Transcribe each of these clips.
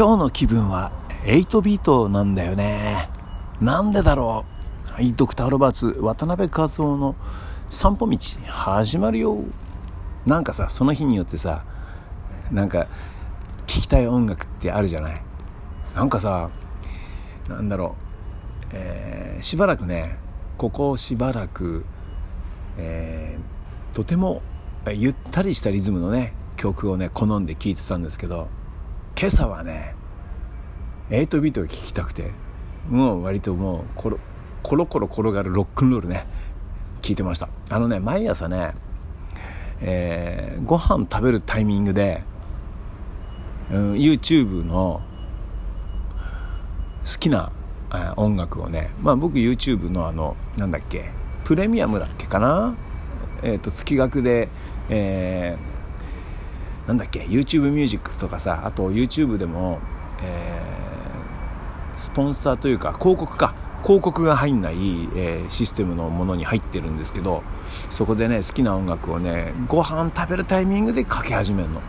今日の気分は8ビートなんだよね。なんでだろう。はいドクター・ロバーツ渡辺和夫の散歩道始まるよ。なんかさその日によってさなんか聴きたい音楽ってあるじゃない。なんかさなんだろう、えー、しばらくねここしばらく、えー、とてもゆったりしたリズムのね曲をね好んで聴いてたんですけど今朝はね8ビートが聴きたくてもう割ともうコロコロコロ転がるロックンロールね聞いてました。あのね毎朝ね、えー、ご飯食べるタイミングで、うん、YouTube の好きな音楽をねまあ僕 YouTube のあのなんだっけプレミアムだっけかな？えっ、ー、と月額でえー、なんだっけ？YouTube ミュージックとかさあと YouTube でも、えー、スポンサーというか広告か。広告が入んない、えー、システムのものに入ってるんですけどそこでね好きな音楽をねご飯食べるタイミングでかけ始めるの。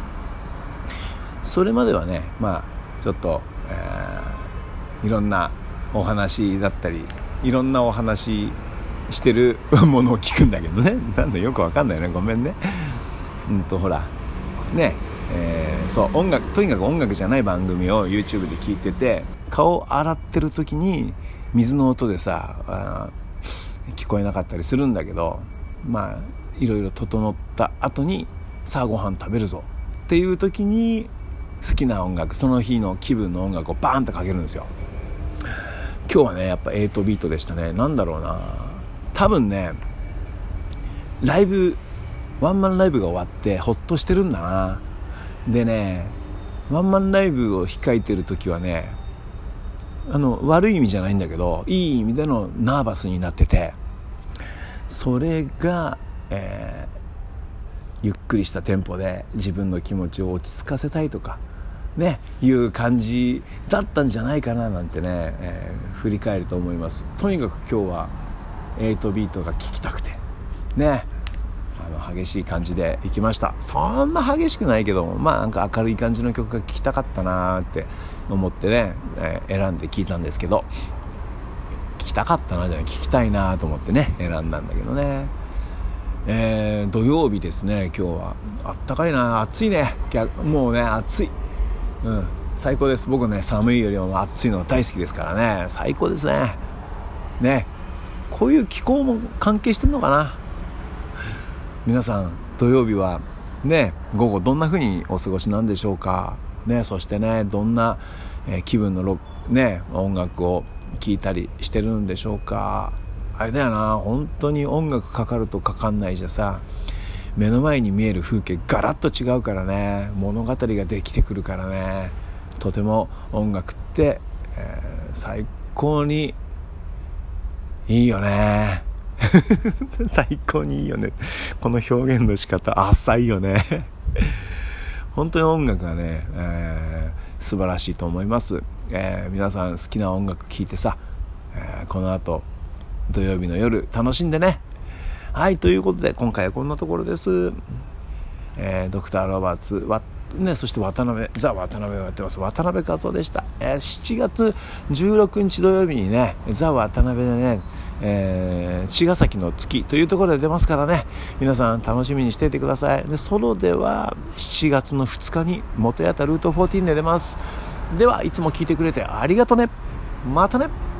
それまではねまあちょっと、えー、いろんなお話だったりいろんなお話してるものを聞くんだけどね。なんだよくわかんないよね。ごめんね。うんとほら。ねえー、そう音楽とにかく音楽じゃない番組を YouTube で聞いてて顔洗ってる時に水の音でさ聞こえなかったりするんだけどまあいろいろ整った後にさあご飯食べるぞっていう時に好きな音楽その日の気分の音楽をバーンとかけるんですよ。今日はねやっぱ8ビートでしたね。何だろうな。多分ねライブワンマンライブが終わってほっとしてるんだな。でねワンマンライブを控えてる時はねあの悪い意味じゃないんだけどいい意味でのナーバスになっててそれが、えー、ゆっくりしたテンポで自分の気持ちを落ち着かせたいとかねいう感じだったんじゃないかななんてね、えー、振り返ると思います。とにかく今日は8ビートが聴きたくて。ね。激しい感じで行きました。そんな激しくないけどまあなんか明るい感じの曲が聴きたかったなって思ってね、えー、選んで聴いたんですけど聴きたかったなじゃない聴きたいなと思ってね選んだんだけどね。えー、土曜日ですね今日は。あったかいな暑いね。もうね暑い。うん。最高です。僕ね寒いよりも暑いのが大好きですからね。最高ですね。ね。こういう気候も関係してんのかな？皆さん土曜日はね午後どんな風にお過ごしなんでしょうか？ねそしてねどんな、え、気分のね音楽を聴いたりしてるんでしょうか？あれだよな本当に音楽かかるとかかんないじゃさ目の前に見える風景ガラッと違うからね物語ができてくるからねとても音楽って、えー、最高にいいよね。最高にいいよね。この表現の仕方浅いよね。本当に音楽がね、えー、素晴らしいと思います、えー、皆さん好きな音楽聴いてさ、えー、この後土曜日の夜楽しんでね。はいということで今回はこんなところです、えー、ドクター・ロバーツね、そして渡辺、ザ・渡辺をやってます。渡辺和夫でした。えー、7月16日土曜日にね、ザ・渡辺でね、えー、茅ヶ崎の月というところで出ますからね、皆さん楽しみにしていてください。で、ソロでは7月の2日に元やったルート14で出ます。では、いつも聞いてくれてありがとね。またね。